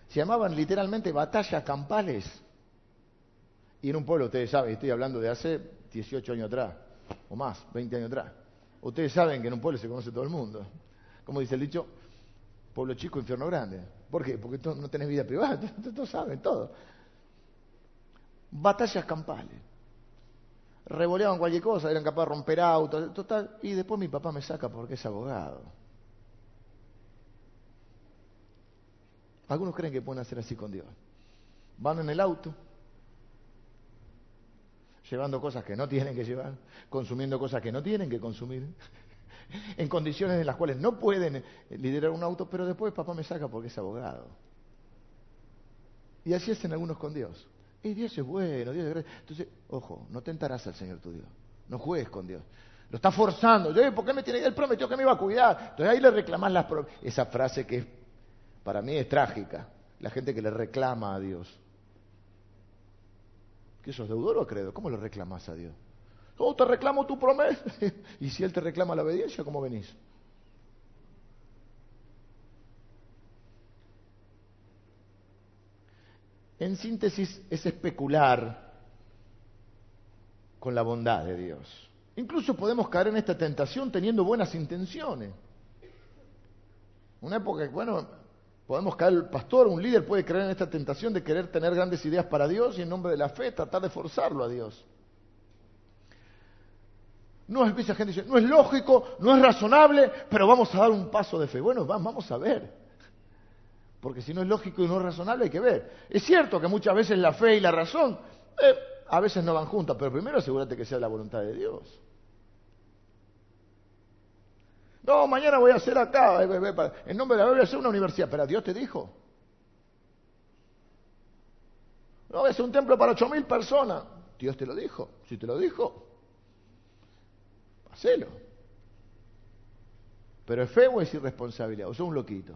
Se llamaban literalmente batallas campales. Y en un pueblo, ustedes saben, estoy hablando de hace 18 años atrás, o más, 20 años atrás. Ustedes saben que en un pueblo se conoce todo el mundo. Como dice el dicho, pueblo chico, infierno grande. ¿Por qué? Porque tú no tenés vida privada, (laughs) todos saben todo. Batallas campales. Revoleaban cualquier cosa, eran capaces de romper autos, total. Y después mi papá me saca porque es abogado. Algunos creen que pueden hacer así con Dios. Van en el auto, llevando cosas que no tienen que llevar, consumiendo cosas que no tienen que consumir (laughs) en condiciones en las cuales no pueden eh, liderar un auto, pero después papá me saca porque es abogado. Y así hacen algunos con Dios. Y Dios es bueno, Dios es grande. Entonces, ojo, no tentarás al Señor tu Dios. No juegues con Dios. Lo está forzando. Yo, ¿por qué me tiene? Él prometió que me iba a cuidar. Entonces ahí le reclamas las esa frase que para mí es trágica. La gente que le reclama a Dios. ¿Qué sos deudor o credo? ¿Cómo le reclamas a Dios? Oh, te reclamo tu promesa. (laughs) y si Él te reclama la obediencia, ¿cómo venís? En síntesis, es especular con la bondad de Dios. Incluso podemos caer en esta tentación teniendo buenas intenciones. Una época, bueno, podemos caer, el pastor, un líder puede caer en esta tentación de querer tener grandes ideas para Dios y en nombre de la fe tratar de forzarlo a Dios. No es, gente dice, no es lógico, no es razonable, pero vamos a dar un paso de fe. Bueno, vamos a ver. Porque si no es lógico y no es razonable, hay que ver. Es cierto que muchas veces la fe y la razón eh, a veces no van juntas, pero primero asegúrate que sea la voluntad de Dios. No, mañana voy a hacer acá, eh, eh, en nombre de la Biblia, voy a hacer una universidad. Pero Dios te dijo. No, hacer un templo para ocho mil personas. Dios te lo dijo. Si te lo dijo, Hacelo. Pero es fe o es irresponsabilidad, o sos un loquito.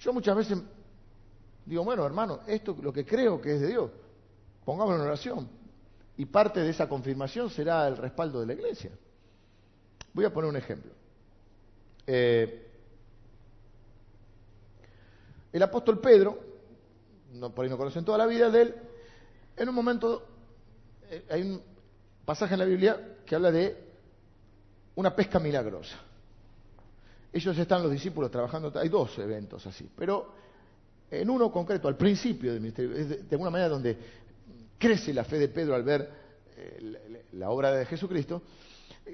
Yo muchas veces digo, bueno, hermano, esto lo que creo que es de Dios, pongámoslo en oración. Y parte de esa confirmación será el respaldo de la iglesia. Voy a poner un ejemplo. Eh, el apóstol Pedro, por ahí no conocen toda la vida de él, en un momento eh, hay un, pasaje en la Biblia que habla de una pesca milagrosa. Ellos están los discípulos trabajando, hay dos eventos así, pero en uno concreto, al principio del ministerio, es de, alguna manera donde crece la fe de Pedro al ver eh, la, obra de Jesucristo,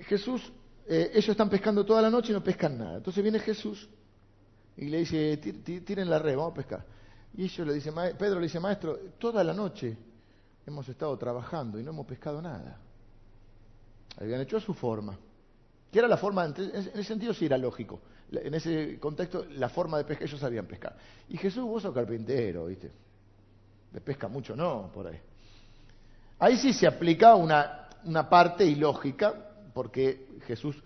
Jesús, eh, ellos están pescando toda la noche y no pescan nada. Entonces viene Jesús y le dice, tiren la red, vamos a pescar. Y ellos le dicen, Pedro le dice, maestro, toda la noche hemos estado trabajando y no hemos pescado nada. Habían hecho a su forma. Que era la forma, en ese sentido sí era lógico. En ese contexto, la forma de pesca, ellos sabían pescar. Y Jesús, vos carpintero, ¿viste? De pesca mucho, no, por ahí. Ahí sí se aplica una, una parte ilógica, porque Jesús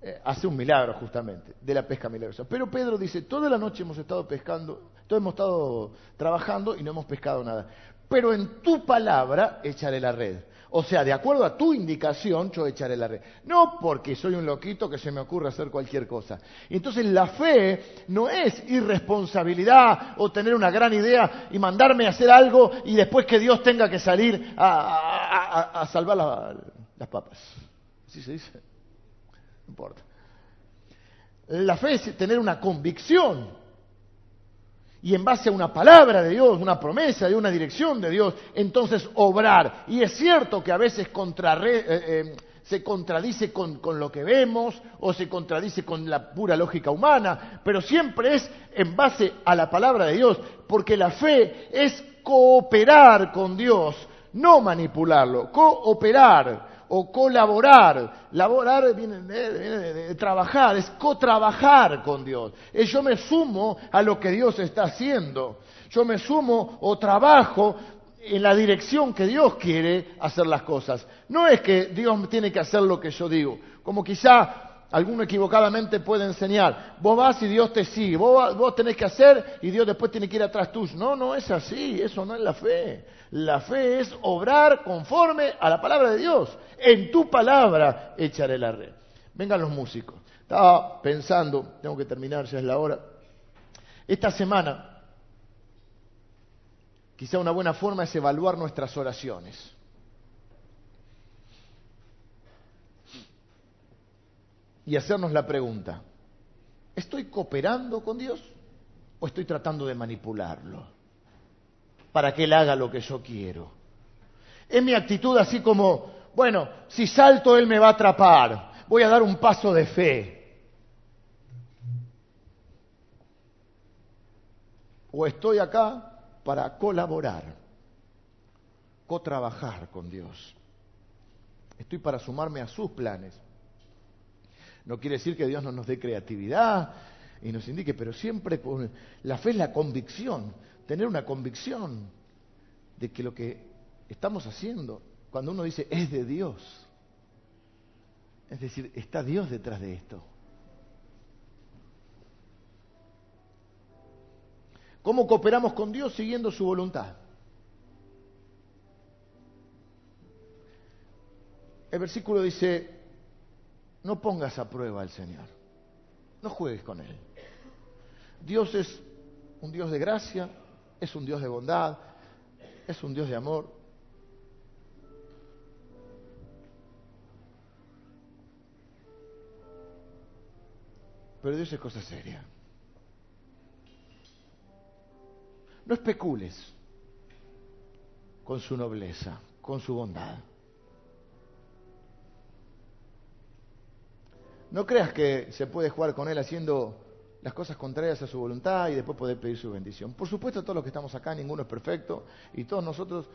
eh, hace un milagro justamente de la pesca milagrosa. Pero Pedro dice, toda la noche hemos estado pescando, todos hemos estado trabajando y no hemos pescado nada. Pero en tu palabra echaré la red. O sea, de acuerdo a tu indicación, yo echaré la red. No porque soy un loquito que se me ocurre hacer cualquier cosa. Entonces la fe no es irresponsabilidad o tener una gran idea y mandarme a hacer algo y después que Dios tenga que salir a, salvar las papas. ¿Así se dice? No importa. La fe es tener una convicción y en base a una palabra de Dios, una promesa de una dirección de Dios, entonces obrar. Y es cierto que a veces eh, eh, se contradice con, con, lo que vemos o se contradice con la pura lógica humana, pero siempre es en base a la palabra de Dios, porque la fe es cooperar con Dios, no manipularlo, cooperar o colaborar. Laborar viene, de, trabajar, es co-trabajar con Dios. Es yo me sumo a lo que Dios está haciendo. Yo me sumo o trabajo en la dirección que Dios quiere hacer las cosas. No es que Dios tiene que hacer lo que yo digo, como quizá alguno equivocadamente puede enseñar. Vos vas y Dios te sigue, vos, vos tenés que hacer y Dios después tiene que ir atrás tuyo. No, no es así, eso no es la fe. La fe es obrar conforme a la palabra de Dios. En tu palabra echaré la red. Vengan los músicos. Estaba pensando, tengo que terminar, ya es la hora. Esta semana, quizá una buena forma es evaluar nuestras oraciones. Y hacernos la pregunta, ¿estoy cooperando con Dios o estoy tratando de manipularlo para que Él haga lo que yo quiero? Es mi actitud así como, bueno, si salto Él me va a atrapar, voy a dar un paso de fe. O estoy acá para colaborar, co-trabajar con Dios. Estoy para sumarme a sus planes. No quiere decir que Dios no nos dé creatividad y nos indique, pero siempre la fe es la convicción, tener una convicción de que lo que estamos haciendo cuando uno dice es de Dios. Es decir, está Dios detrás de esto. ¿Cómo cooperamos con Dios siguiendo su voluntad? El versículo dice, no pongas a prueba al Señor, no juegues con Él. Dios es un Dios de gracia, es un Dios de bondad, es un Dios de amor. Pero Dios es cosa seria. No especules con su nobleza, con su bondad. No creas que se puede jugar con Él haciendo las cosas contrarias a su voluntad y después poder pedir su bendición. Por supuesto, todos los que estamos acá, ninguno es perfecto y todos nosotros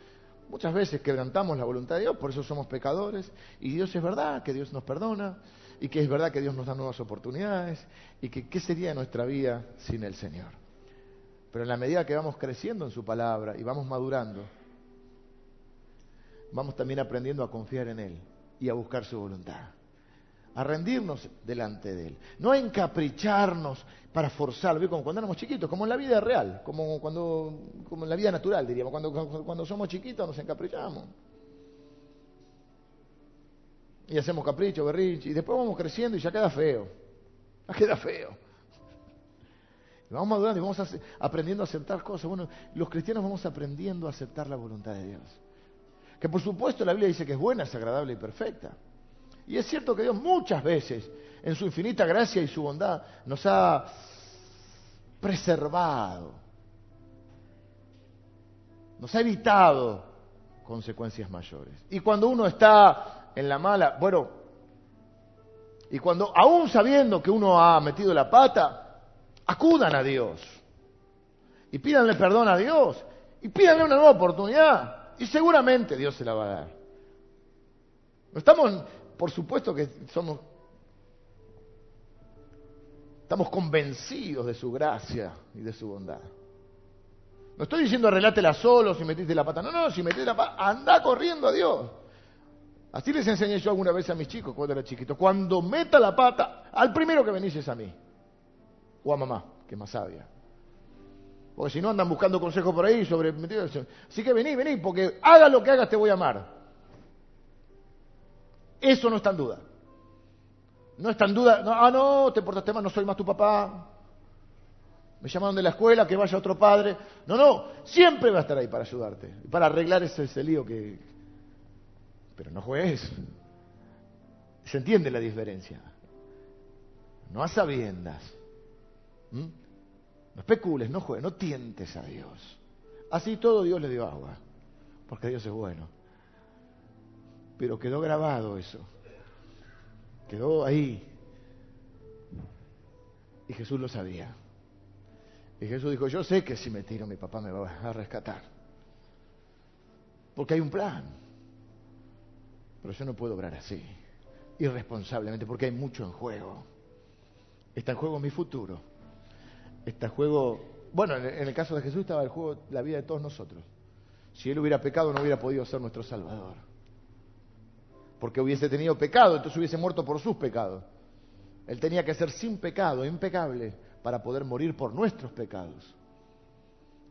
muchas veces quebrantamos la voluntad de Dios, por eso somos pecadores y Dios es verdad que Dios nos perdona y que es verdad que Dios nos da nuevas oportunidades y que qué sería nuestra vida sin el Señor. Pero en la medida que vamos creciendo en su palabra y vamos madurando, vamos también aprendiendo a confiar en Él y a buscar su voluntad, a rendirnos delante de Él, no a encapricharnos para forzarlo, como cuando éramos chiquitos, como en la vida real, como, cuando, como en la vida natural, diríamos, cuando, cuando somos chiquitos nos encaprichamos y hacemos capricho, berrinche, y después vamos creciendo y ya queda feo. Ya queda feo. Vamos madurando y vamos aprendiendo a aceptar cosas. Bueno, los cristianos vamos aprendiendo a aceptar la voluntad de Dios. Que por supuesto la Biblia dice que es buena, es agradable y perfecta. Y es cierto que Dios muchas veces, en su infinita gracia y su bondad, nos ha preservado, nos ha evitado consecuencias mayores. Y cuando uno está en la mala, bueno, y cuando, aún sabiendo que uno ha metido la pata, acudan a Dios y pídanle perdón a Dios y pídanle una nueva oportunidad y seguramente Dios se la va a dar. No estamos, por supuesto que somos, estamos convencidos de su gracia y de su bondad. No estoy diciendo arreglátela solo si metiste la pata. No, no, si metiste la pata, anda corriendo a Dios. Así les enseñé yo alguna vez a mis chicos cuando era chiquito. Cuando meta la pata, al primero que venís es a mí. O a mamá, que es más sabia. Porque si no andan buscando consejos por ahí sobre... Así que vení, vení, porque haga lo que hagas te voy a amar. Eso no está en duda. No está en duda, no, ah, no, te portaste mal, no soy más tu papá. Me llamaron de la escuela, que vaya otro padre. No, no, siempre va a estar ahí para ayudarte, para arreglar ese, lío que... Pero no juegues. ¿Se entiende la diferencia? No a sabiendas. ¿Mm? No especules, no juegues, no tientes a Dios. Así todo Dios le dio agua, porque Dios es bueno. Pero quedó grabado eso. Quedó ahí. Y Jesús lo sabía. Y Jesús dijo, yo sé que si me tiro mi papá me va a rescatar. Porque hay un plan. Pero yo no puedo obrar así, irresponsablemente, porque hay mucho en juego. Está en juego mi futuro. Está en juego, bueno, en el caso de Jesús estaba en juego la vida de todos nosotros. Si él hubiera pecado no hubiera podido ser nuestro Salvador. Porque hubiese tenido pecado, entonces hubiese muerto por sus pecados. Él tenía que ser sin pecado, impecable, para poder morir por nuestros pecados.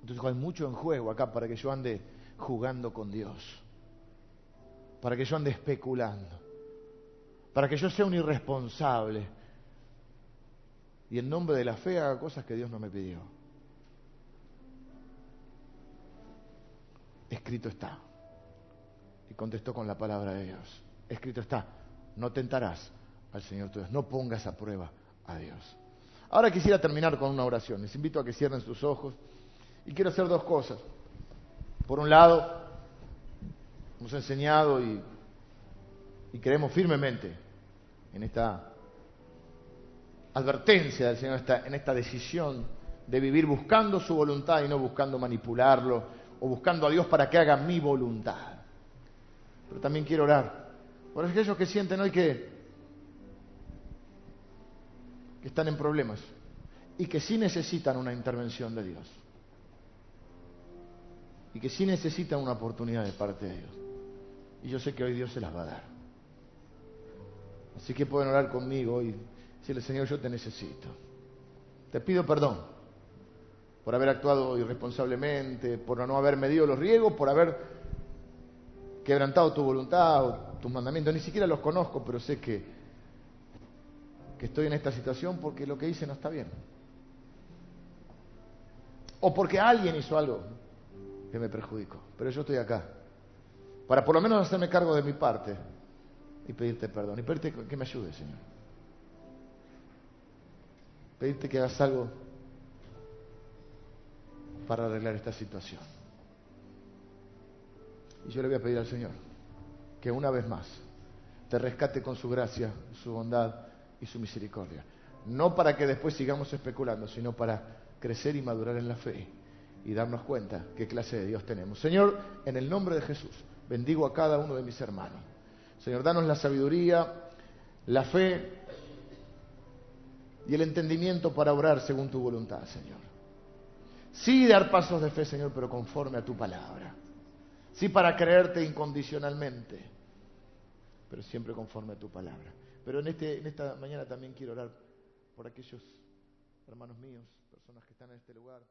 Entonces hay mucho en juego acá para que yo ande jugando con Dios. Para que yo ande especulando. Para que yo sea un irresponsable y en nombre de la fe haga cosas que Dios no me pidió. Escrito está. Y contestó con la palabra de Dios. Escrito está. No tentarás al Señor tu Dios. No pongas a prueba a Dios. Ahora quisiera terminar con una oración. Les invito a que cierren sus ojos. Y quiero hacer dos cosas. Por un lado, hemos enseñado y, creemos firmemente en esta advertencia del Señor en esta decisión de vivir buscando su voluntad y no buscando manipularlo o buscando a Dios para que haga mi voluntad. Pero también quiero orar por aquellos que sienten hoy que, que están en problemas y que sí necesitan una intervención de Dios y que sí necesitan una oportunidad de parte de Dios. Y yo sé que hoy Dios se las va a dar. Así que pueden orar conmigo y Decirle, Señor, yo te necesito. Te pido perdón por haber actuado irresponsablemente, por no haber medido los riesgos, por haber quebrantado tu voluntad tus mandamientos. Ni siquiera los conozco, pero sé que, que estoy en esta situación porque lo que hice no está bien. O porque alguien hizo algo que me perjudicó. Pero yo estoy acá. Para por lo menos hacerme cargo de mi parte y pedirte perdón. Y pedirte que me ayudes, Señor pedirte que hagas algo para arreglar esta situación. Y yo le voy a pedir al Señor que una vez más te rescate con su gracia, su bondad y su misericordia. No para que después sigamos especulando, sino para crecer y madurar en la fe y darnos cuenta qué clase de Dios tenemos. Señor, en el nombre de Jesús, bendigo a cada uno de mis hermanos. Señor, danos la sabiduría, la fe y el entendimiento para obrar según tu voluntad, Señor. Sí dar pasos de fe, Señor, pero conforme a tu palabra. Sí para creerte incondicionalmente, pero siempre conforme a tu palabra. Pero en, este, en esta mañana también quiero orar por aquellos hermanos míos, personas que están en este lugar.